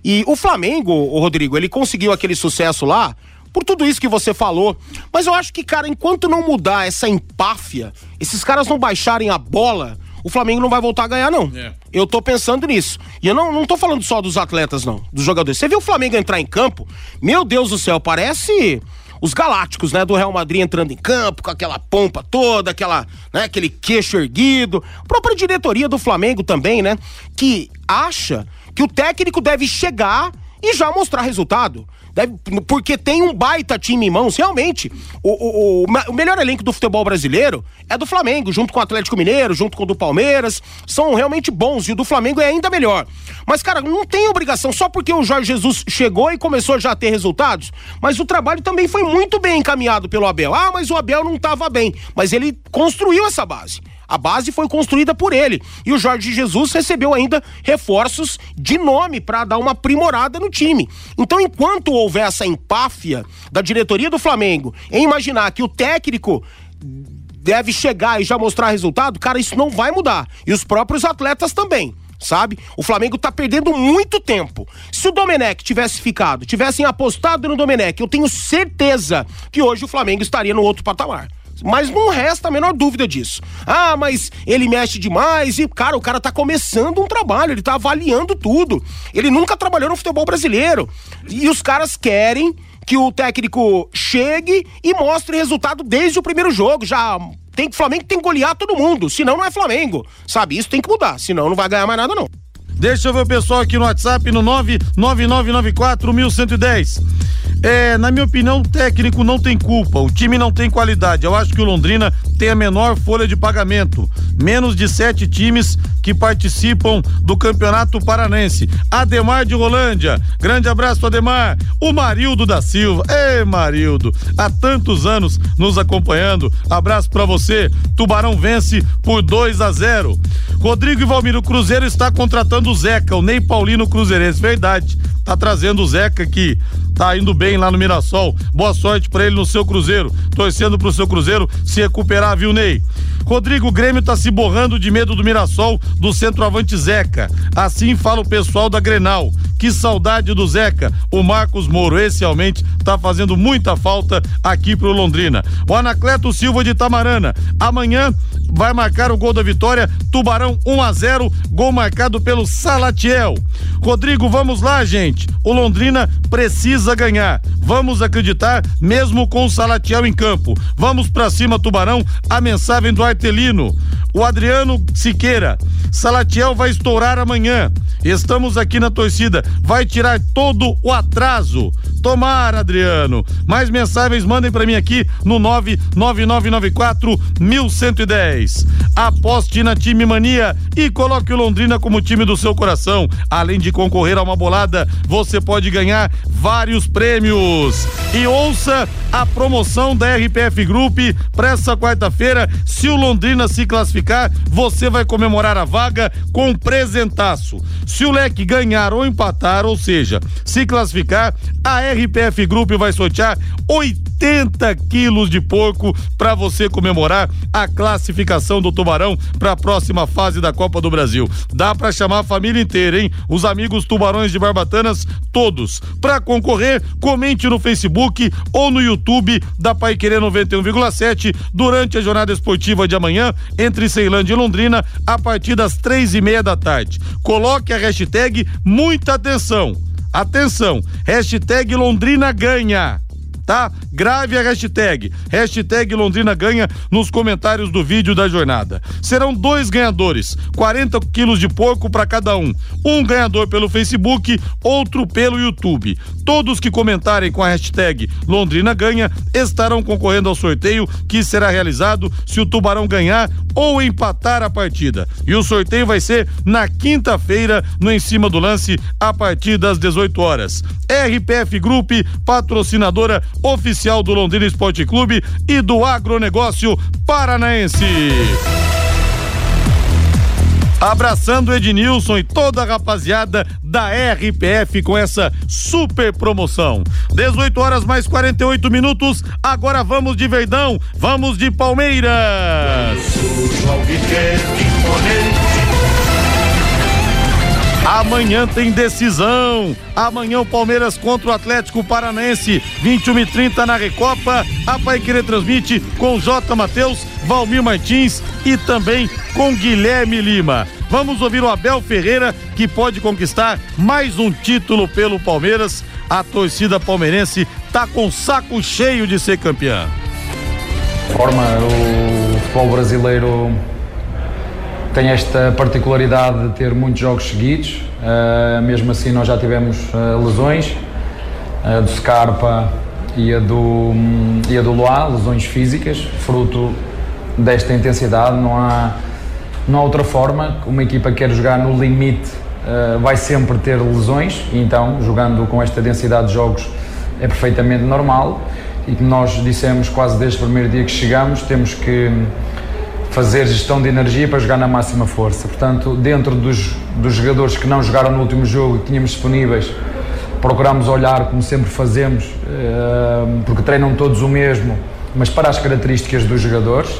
E o Flamengo, o Rodrigo, ele conseguiu aquele sucesso lá por tudo isso que você falou. Mas eu acho que, cara, enquanto não mudar essa empáfia, esses caras não baixarem a bola, o Flamengo não vai voltar a ganhar, não. É. Eu tô pensando nisso. E eu não, não tô falando só dos atletas, não, dos jogadores. Você viu o Flamengo entrar em campo? Meu Deus do céu, parece os galácticos, né, do Real Madrid entrando em campo com aquela pompa toda, aquela, né, aquele queixo erguido. A própria diretoria do Flamengo também, né, que acha que o técnico deve chegar e já mostrar resultado. Deve, porque tem um baita time em mãos, realmente. O, o, o, o, melhor elenco do futebol brasileiro é do Flamengo, junto com o Atlético Mineiro, junto com o do Palmeiras. São realmente bons e o do Flamengo é ainda melhor. Mas, cara, não tem obrigação só porque o Jorge Jesus chegou e começou já a ter resultados. Mas o trabalho também foi muito bem encaminhado pelo Abel. Ah, mas o Abel não estava bem. Mas ele construiu essa base. A base foi construída por ele. E o Jorge Jesus recebeu ainda reforços de nome para dar uma aprimorada no time. Então, enquanto houver essa empáfia da diretoria do Flamengo em imaginar que o técnico deve chegar e já mostrar resultado, cara, isso não vai mudar. E os próprios atletas também sabe? O Flamengo tá perdendo muito tempo. Se o Domenech tivesse ficado, tivessem apostado no Domenech, eu tenho certeza que hoje o Flamengo estaria no outro patamar. Mas não resta a menor dúvida disso. Ah, mas ele mexe demais e, cara, o cara tá começando um trabalho, ele tá avaliando tudo. Ele nunca trabalhou no futebol brasileiro. E os caras querem que o técnico chegue e mostre resultado desde o primeiro jogo. Já tem Flamengo tem que golear todo mundo, senão não é Flamengo. Sabe? Isso tem que mudar, senão não vai ganhar mais nada não. Deixa eu ver o pessoal aqui no WhatsApp no 999941110. É, na minha opinião, o técnico não tem culpa, o time não tem qualidade. Eu acho que o Londrina tem a menor folha de pagamento. Menos de sete times que participam do Campeonato Paranense. Ademar de Rolândia, grande abraço, Ademar. O Marildo da Silva, ei, Marildo, há tantos anos nos acompanhando. Abraço para você. Tubarão vence por 2 a 0. Rodrigo e Valmiro Cruzeiro está contratando o Zeca, o Ney Paulino Cruzeirense. Verdade, tá trazendo o Zeca que tá indo bem lá no Mirassol. Boa sorte para ele no seu Cruzeiro. Torcendo pro seu Cruzeiro se recuperar, viu, Ney? Rodrigo Grêmio tá se borrando de medo do Mirassol do centroavante Zeca. Assim fala o pessoal da Grenal. Que saudade do Zeca. O Marcos Moro, esse realmente tá fazendo muita falta aqui pro Londrina. O Anacleto Silva de Tamarana. Amanhã vai marcar o gol da vitória. Tubarão 1 a 0, gol marcado pelo Salatiel. Rodrigo, vamos lá, gente. O Londrina precisa ganhar. Vamos acreditar mesmo com o Salatiel em campo. Vamos para cima, Tubarão. A mensagem do Artelino. O Adriano Siqueira. Salatiel vai estourar amanhã. Estamos aqui na torcida. Vai tirar todo o atraso. Tomara, Adriano. Mais mensagens mandem para mim aqui no 99994 1110. Aposte na Time Mania e coloque o Londrina como time do seu coração. Além de concorrer a uma bolada, você pode ganhar vários prêmios. E ouça a promoção da RPF Group para essa quarta-feira. Se o Londrina se classificar, você vai comemorar a vaga com um presentaço. Se o Leque ganhar ou empatar, ou seja, se classificar, a RPF Group vai sortear 80 quilos de porco para você comemorar a classificação do Tubarão para a próxima fase da Copa do Brasil. Dá para chamar a família inteira, hein? Os amigos tubarões de Barbatanas, todos. Para concorrer, comente no Facebook ou no YouTube da Pai Querer 91,7 durante a jornada esportiva de amanhã entre Ceilândia e Londrina a partir das três e meia da tarde. Coloque a hashtag muita atenção. Atenção, hashtag Londrina ganha tá? Grave a hashtag, hashtag Londrina ganha nos comentários do vídeo da jornada. Serão dois ganhadores, 40 quilos de porco para cada um. Um ganhador pelo Facebook, outro pelo YouTube. Todos que comentarem com a hashtag Londrina ganha estarão concorrendo ao sorteio que será realizado se o Tubarão ganhar ou empatar a partida. E o sorteio vai ser na quinta-feira no Em Cima do Lance a partir das 18 horas. RPF Group, patrocinadora oficial do Londrina Esporte Clube e do agronegócio paranaense. Abraçando Ednilson e toda a rapaziada da RPF com essa super promoção. 18 horas mais 48 minutos. Agora vamos de Verdão, vamos de Palmeiras. Amanhã tem decisão. Amanhã o Palmeiras contra o Atlético Paranaense, 21 e 30 na Recopa. A Pai Querer transmite com J. Matheus, Valmir Martins e também com Guilherme Lima. Vamos ouvir o Abel Ferreira, que pode conquistar mais um título pelo Palmeiras. A torcida palmeirense tá com saco cheio de ser campeã. Forma o futebol brasileiro tem esta particularidade de ter muitos jogos seguidos, uh, mesmo assim nós já tivemos uh, lesões, uh, do Scarpa e a do, e a do Loa, lesões físicas, fruto desta intensidade, não há, não há outra forma, uma equipa que quer jogar no limite vai sempre ter lesões, então jogando com esta densidade de jogos é perfeitamente normal. E que nós dissemos quase desde o primeiro dia que chegamos, temos que fazer gestão de energia para jogar na máxima força. Portanto, dentro dos, dos jogadores que não jogaram no último jogo que tínhamos disponíveis, procuramos olhar como sempre fazemos, uh, porque treinam todos o mesmo, mas para as características dos jogadores.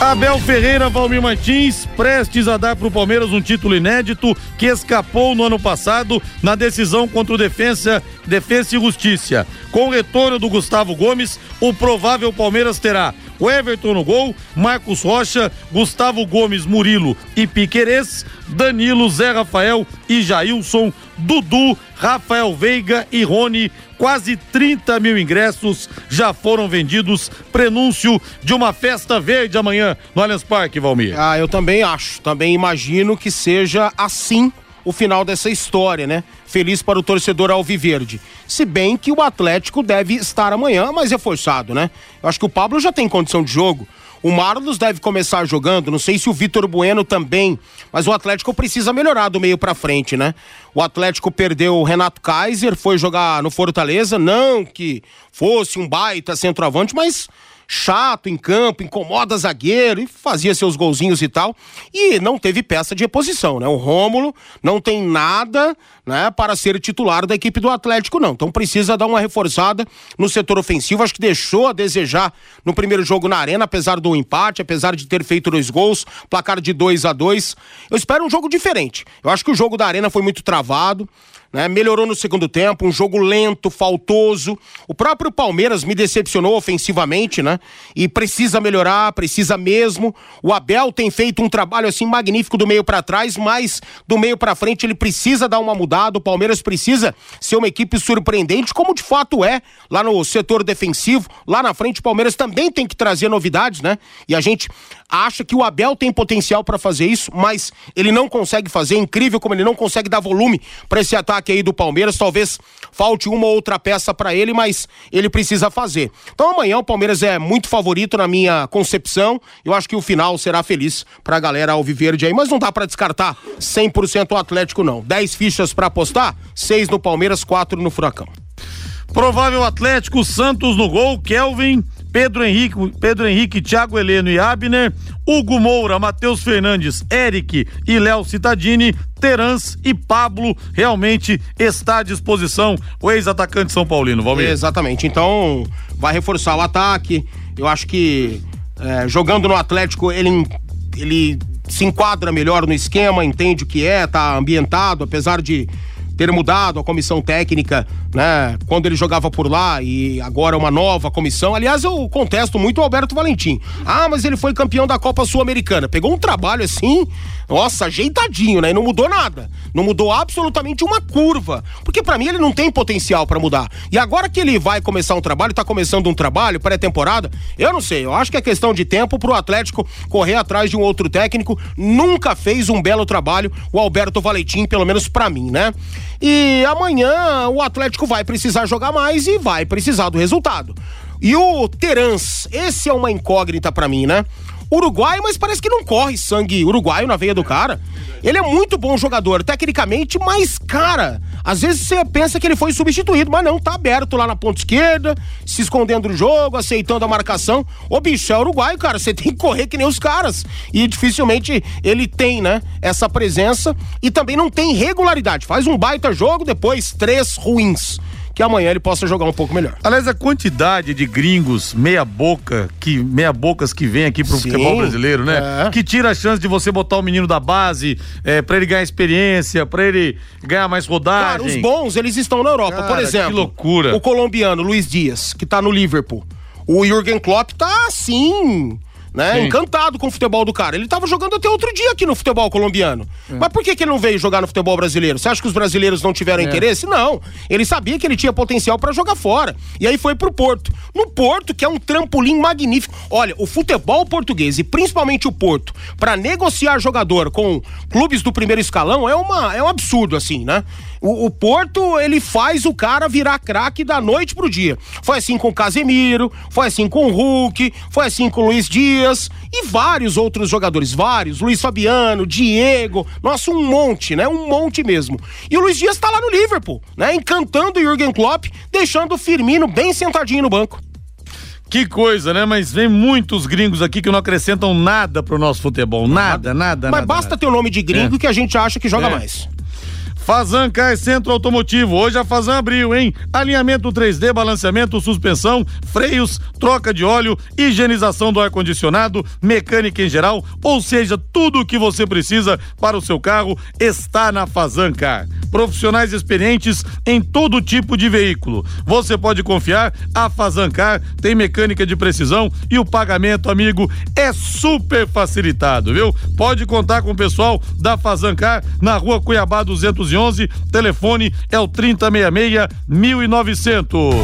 Abel Ferreira, Valmir Martins, prestes a dar para o Palmeiras um título inédito que escapou no ano passado na decisão contra o Defensa, Defensa e Justiça. Com o retorno do Gustavo Gomes, o provável Palmeiras terá o Everton no gol, Marcos Rocha, Gustavo Gomes, Murilo e Piquerez, Danilo, Zé Rafael e Jailson, Dudu, Rafael Veiga e Rony. Quase 30 mil ingressos já foram vendidos. Prenúncio de uma festa verde amanhã no Allianz Parque, Valmir. Ah, eu também acho. Também imagino que seja assim o final dessa história, né? Feliz para o torcedor alviverde. Se bem que o Atlético deve estar amanhã mais reforçado, né? Eu acho que o Pablo já tem condição de jogo. O Marlos deve começar jogando, não sei se o Vitor Bueno também, mas o Atlético precisa melhorar do meio para frente, né? O Atlético perdeu o Renato Kaiser, foi jogar no Fortaleza, não que fosse um baita centroavante, mas chato em campo, incomoda zagueiro e fazia seus golzinhos e tal. E não teve peça de reposição, né? O Rômulo não tem nada, né, para ser titular da equipe do Atlético, não. Então precisa dar uma reforçada no setor ofensivo. Acho que deixou a desejar no primeiro jogo na Arena, apesar do empate, apesar de ter feito dois gols, placar de 2 a 2 Eu espero um jogo diferente. Eu acho que o jogo da Arena foi muito travado né? Melhorou no segundo tempo, um jogo lento, faltoso. O próprio Palmeiras me decepcionou ofensivamente, né? E precisa melhorar, precisa mesmo. O Abel tem feito um trabalho assim magnífico do meio para trás, mas do meio para frente ele precisa dar uma mudada. O Palmeiras precisa ser uma equipe surpreendente, como de fato é lá no setor defensivo. Lá na frente o Palmeiras também tem que trazer novidades, né? E a gente acha que o Abel tem potencial para fazer isso, mas ele não consegue fazer. É incrível como ele não consegue dar volume para esse ataque aí do Palmeiras. Talvez falte uma ou outra peça para ele, mas ele precisa fazer. Então amanhã o Palmeiras é muito favorito na minha concepção. Eu acho que o final será feliz para a galera alviverde aí, mas não dá para descartar 100% o Atlético não. 10 fichas para apostar, 6 no Palmeiras, 4 no Furacão. Provável Atlético, Santos no gol, Kelvin, Pedro Henrique, Pedro Henrique, Thiago Heleno e Abner, Hugo Moura, Matheus Fernandes, Eric e Léo Citadini, Terans e Pablo realmente está à disposição o ex-atacante São Paulino, Valmir. Exatamente. Então, vai reforçar o ataque. Eu acho que é, jogando no Atlético, ele, ele se enquadra melhor no esquema, entende o que é, tá ambientado, apesar de ter mudado a comissão técnica, né? Quando ele jogava por lá e agora uma nova comissão. Aliás, eu contesto muito o Alberto Valentim. Ah, mas ele foi campeão da Copa Sul-Americana. Pegou um trabalho assim, nossa, ajeitadinho, né? E não mudou nada. Não mudou absolutamente uma curva. Porque para mim ele não tem potencial para mudar. E agora que ele vai começar um trabalho, tá começando um trabalho, pré-temporada, eu não sei. Eu acho que é questão de tempo pro Atlético correr atrás de um outro técnico. Nunca fez um belo trabalho o Alberto Valentim, pelo menos para mim, né? E amanhã o Atlético vai precisar jogar mais e vai precisar do resultado. E o Terans, esse é uma incógnita para mim, né? Uruguai, mas parece que não corre sangue uruguaio na veia do cara. Ele é muito bom jogador, tecnicamente, mas, cara, às vezes você pensa que ele foi substituído, mas não, tá aberto lá na ponta esquerda, se escondendo do jogo, aceitando a marcação. Ô, bicho, é uruguaio, cara, você tem que correr que nem os caras. E dificilmente ele tem, né, essa presença e também não tem regularidade. Faz um baita jogo, depois três ruins que amanhã ele possa jogar um pouco melhor. Aliás, a quantidade de gringos meia boca, que meia bocas que vem aqui pro Sim, futebol brasileiro, né? É. Que tira a chance de você botar o menino da base é, para ele ganhar experiência, para ele ganhar mais rodagem. Cara, os bons, eles estão na Europa, Cara, por exemplo. Que loucura. O colombiano Luiz Dias, que tá no Liverpool. O Jürgen Klopp tá assim, né? Sim. Encantado com o futebol do cara. Ele tava jogando até outro dia aqui no futebol colombiano. É. Mas por que, que ele não veio jogar no futebol brasileiro? Você acha que os brasileiros não tiveram é. interesse? Não. Ele sabia que ele tinha potencial para jogar fora. E aí foi pro Porto. No Porto, que é um trampolim magnífico. Olha, o futebol português e principalmente o Porto, para negociar jogador com clubes do primeiro escalão é, uma, é um absurdo, assim, né? O, o, Porto, ele faz o cara virar craque da noite pro dia. Foi assim com o Casemiro, foi assim com o Hulk, foi assim com o Luiz Dias e vários outros jogadores, vários. Luiz Fabiano, Diego, nossa, um monte, né? Um monte mesmo. E o Luiz Dias tá lá no Liverpool, né? Encantando o Jürgen Klopp, deixando o Firmino bem sentadinho no banco. Que coisa, né? Mas vem muitos gringos aqui que não acrescentam nada pro nosso futebol. Nada, nada, Mas nada. basta nada. ter o nome de gringo É. que a gente acha que joga É. mais. Fazan Car Centro Automotivo. Hoje a Fazan abriu, hein? Alinhamento 3D, balanceamento, suspensão, freios, troca de óleo, higienização do ar-condicionado, mecânica em geral, ou seja, tudo o que você precisa para o seu carro está na Fazan Car. Profissionais experientes em todo tipo de veículo. Você pode confiar, a Fazan Car tem mecânica de precisão e o pagamento, amigo, é super facilitado, viu? Pode contar com o pessoal da Fazan Car na rua Cuiabá 211, telefone é o 3066 1900.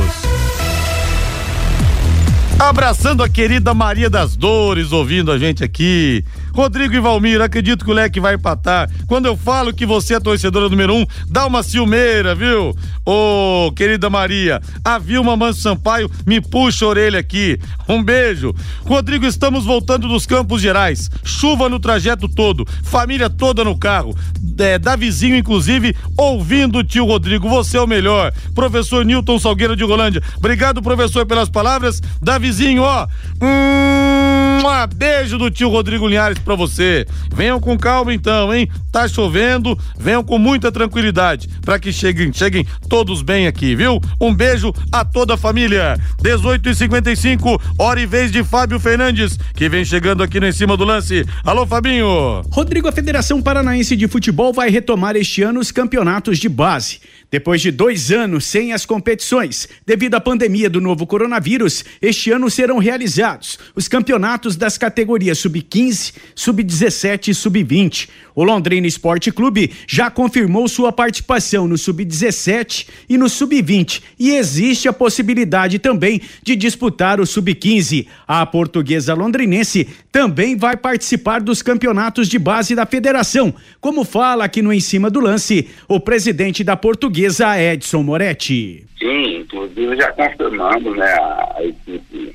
Abraçando a querida Maria das Dores, ouvindo a gente aqui. Rodrigo e Valmir, acredito que o leque vai empatar. Quando eu falo que você é torcedora número um, dá uma ciumeira, viu? Ô, querida Maria, a Vilma Manso Sampaio me puxa a orelha aqui. Um beijo. Rodrigo, estamos voltando dos Campos Gerais. Chuva no trajeto todo, família toda no carro. É, Davizinho, inclusive, ouvindo o tio Rodrigo. Você é o melhor. Professor Newton Salgueiro de Rolândia. Obrigado, professor, pelas palavras. Davizinho, ó. Hum, um beijo do tio Rodrigo Linhares pra você. Venham com calma então, hein? Tá chovendo, venham com muita tranquilidade para que cheguem, cheguem todos bem aqui, viu? Um beijo a toda a família. 18 e 55 hora e vez de Fábio Fernandes, que vem chegando aqui no em cima do lance. Alô, Fabinho. Rodrigo, a Federação Paranaense de Futebol vai retomar este ano os campeonatos de base. Depois de dois anos sem as competições, devido à pandemia do novo coronavírus, este ano serão realizados os campeonatos das categorias sub-15, sub-17 e sub-20. O Londrina Esporte Clube já confirmou sua participação no sub-17 e no sub-20 e existe a possibilidade também de disputar o sub-15. A portuguesa londrinense também vai participar dos campeonatos de base da federação, como fala aqui no Em Cima do Lance o presidente da portuguesa Edson Moretti. Sim, inclusive já confirmando né, a, a equipe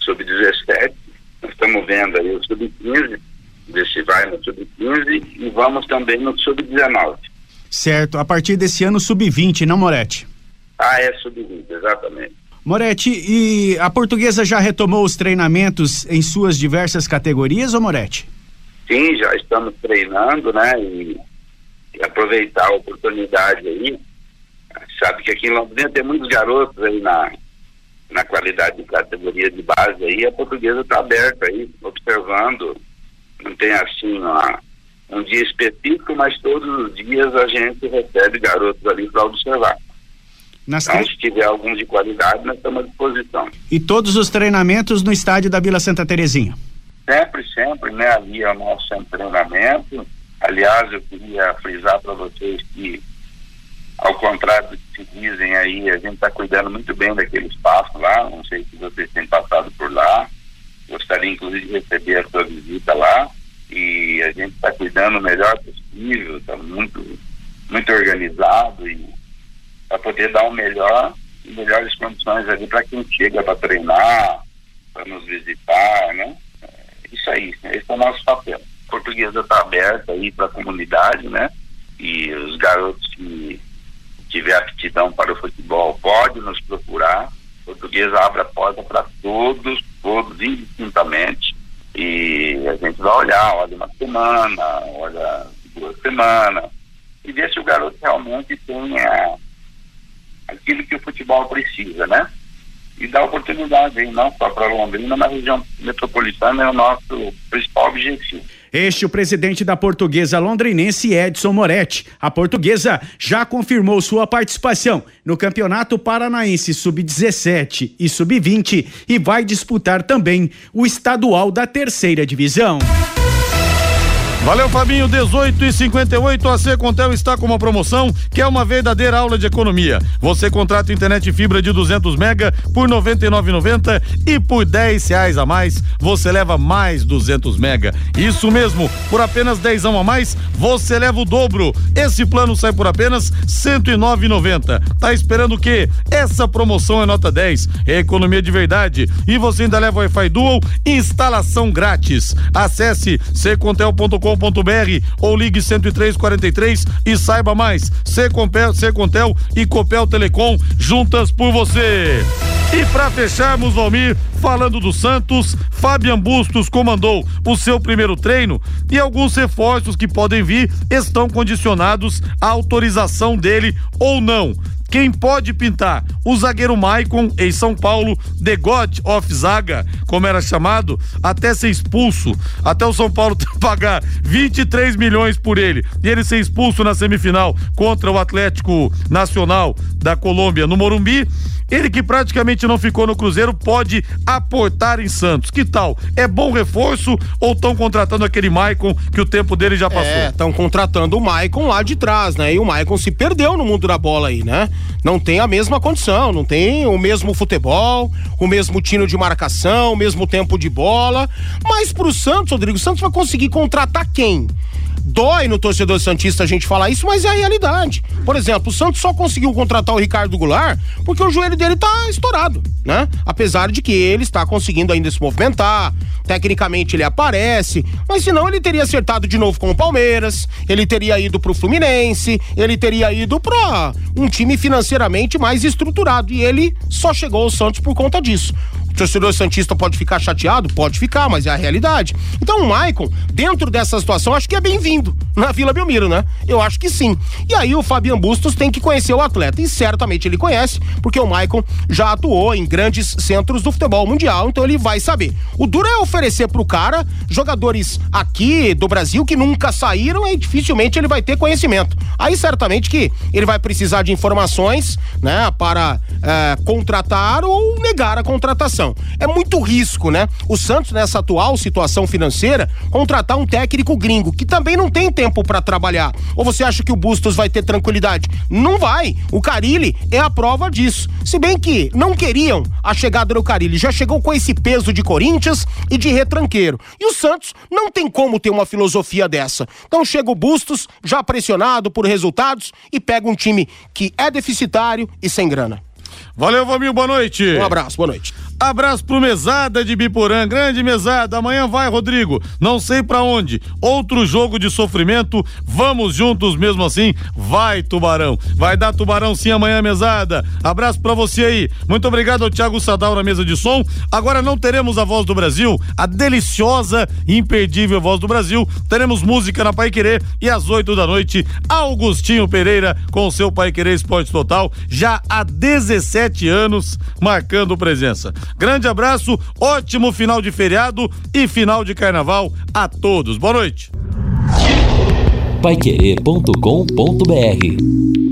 sub-17. Nós estamos vendo aí o sub-15, ver se vai no sub-15 e vamos também no sub-19. Certo, a partir desse ano sub-20, não Moretti? Ah, é sub-20, exatamente. Moretti, e a portuguesa já retomou os treinamentos em suas diversas categorias, ou Moretti? Sim, já estamos treinando, né? E aproveitar a oportunidade aí. Sabe que aqui em Londrina tem muitos garotos aí na, na qualidade de categoria de base aí, a portuguesa está aberta aí, observando. Não tem assim uma, um dia específico, mas todos os dias a gente recebe garotos ali para observar. Nas Então, se tiver alguns de qualidade, nós estamos à disposição. E todos os treinamentos no estádio da Vila Santa Terezinha. Sempre, sempre, né? Ali é o nosso treinamento. Aliás, eu queria frisar para vocês que, ao contrário do que dizem aí, a gente está cuidando muito bem daquele espaço lá. Não sei se vocês têm passado por lá. Gostaria, inclusive, de receber a sua visita lá. E a gente está cuidando o melhor possível, está muito, muito organizado e para poder dar o melhor melhores condições ali para quem chega para treinar, para nos visitar, né? É, Isso aí, esse é o nosso papel. A portuguesa está aberta aí para a comunidade, né? E os garotos que tiver aptidão para o futebol podem nos procurar. A portuguesa abre a porta para todos, todos indistintamente. E a gente vai olhar, olha uma semana, olha duas semanas, e ver se o garoto realmente tem a, aquilo que o futebol precisa, né? E dar oportunidade aí, não só para Londrina, mas a região metropolitana é o nosso principal objetivo. Este o presidente da portuguesa londrinense Edson Moretti. A portuguesa já confirmou sua participação no Campeonato Paranaense Sub-17 e Sub-20 e vai disputar também o estadual da terceira divisão. Valeu, Fabinho. 18 e 58 a Secontel está com uma promoção que é uma verdadeira aula de economia. Você contrata internet fibra de 200 mega por R$ 99,90 e por 10 reais a mais você leva mais 200 mega. Isso mesmo, por apenas 10 a mais você leva o dobro. Esse plano sai por apenas R$ 109,90. Tá esperando o quê? Essa promoção é nota 10, é economia de verdade e você ainda leva Wi-Fi Dual instalação grátis. Acesse secontel.com ou ligue 10343 e saiba mais. Secontel, Secontel e Copel Telecom juntas por você. E para fecharmos, Valmir, falando do Santos, Fabian Bustos comandou o seu primeiro treino e alguns reforços que podem vir estão condicionados à autorização dele ou não. Quem pode pintar? O zagueiro Maicon, em São Paulo, The God of Zaga, como era chamado, até ser expulso, até o São Paulo pagar 23 milhões por ele e ele ser expulso na semifinal contra o Atlético Nacional da Colômbia no Morumbi. Ele que praticamente não ficou no Cruzeiro pode aportar em Santos. Que tal? É bom reforço ou estão contratando aquele Maicon que o tempo dele já passou? É, estão contratando o Maicon lá de trás, né? E o Maicon se perdeu no mundo da bola aí, né? Não tem a mesma condição, não tem o mesmo futebol, o mesmo tino de marcação, o mesmo tempo de bola. Mas pro Santos, Rodrigo, o Santos vai conseguir contratar quem? Dói no torcedor Santista a gente falar isso, mas é a realidade. Por exemplo, o Santos só conseguiu contratar o Ricardo Goulart porque o joelho dele tá estourado, né? Apesar de que ele está conseguindo ainda se movimentar, tecnicamente ele aparece, mas senão ele teria acertado de novo com o Palmeiras, ele teria ido pro Fluminense, ele teria ido pra um time financeiramente mais estruturado e ele só chegou ao Santos por conta disso. Torcedor Santista pode ficar chateado? Pode ficar, mas é a realidade. Então o Maicon, dentro dessa situação, acho que é bem-vindo na Vila Belmiro, né? Eu acho que sim. E aí o Fabian Bustos tem que conhecer o atleta, e certamente ele conhece, porque o Maicon já atuou em grandes centros do futebol mundial, então ele vai saber. O duro é oferecer pro cara jogadores aqui do Brasil que nunca saíram e dificilmente ele vai ter conhecimento. Aí certamente que ele vai precisar de informações, né, para é, contratar ou negar a contratação. É muito risco, né? O Santos, nessa atual situação financeira, contratar um técnico gringo que também não tem tempo para trabalhar. Ou você acha que o Bustos vai ter tranquilidade? Não vai. O Carilli é a prova disso. Se bem que não queriam a chegada do Carilli, já chegou com esse peso de Corinthians e de retranqueiro. E o Santos não tem como ter uma filosofia dessa. Então chega o Bustos, já pressionado por resultados, e pega um time que é deficitário e sem grana. Valeu, Vamil, boa noite. Um abraço, boa noite. Abraço pro Mesada de Biporã, grande Mesada. Amanhã vai, Rodrigo. Não sei para onde. Outro jogo de sofrimento. Vamos juntos mesmo assim. Vai, Tubarão. Vai dar Tubarão sim amanhã, Mesada. Abraço para você aí. Muito obrigado ao Thiago Sadal na mesa de som. Agora não teremos a voz do Brasil, a deliciosa e imperdível voz do Brasil. Teremos música na Pai Querer e às oito da noite, Augustinho Pereira com o seu Pai Querer Esporte Total, já há 17 anos marcando presença. Grande abraço, ótimo final de feriado e final de carnaval a todos. Boa noite. Paiquerê.com.br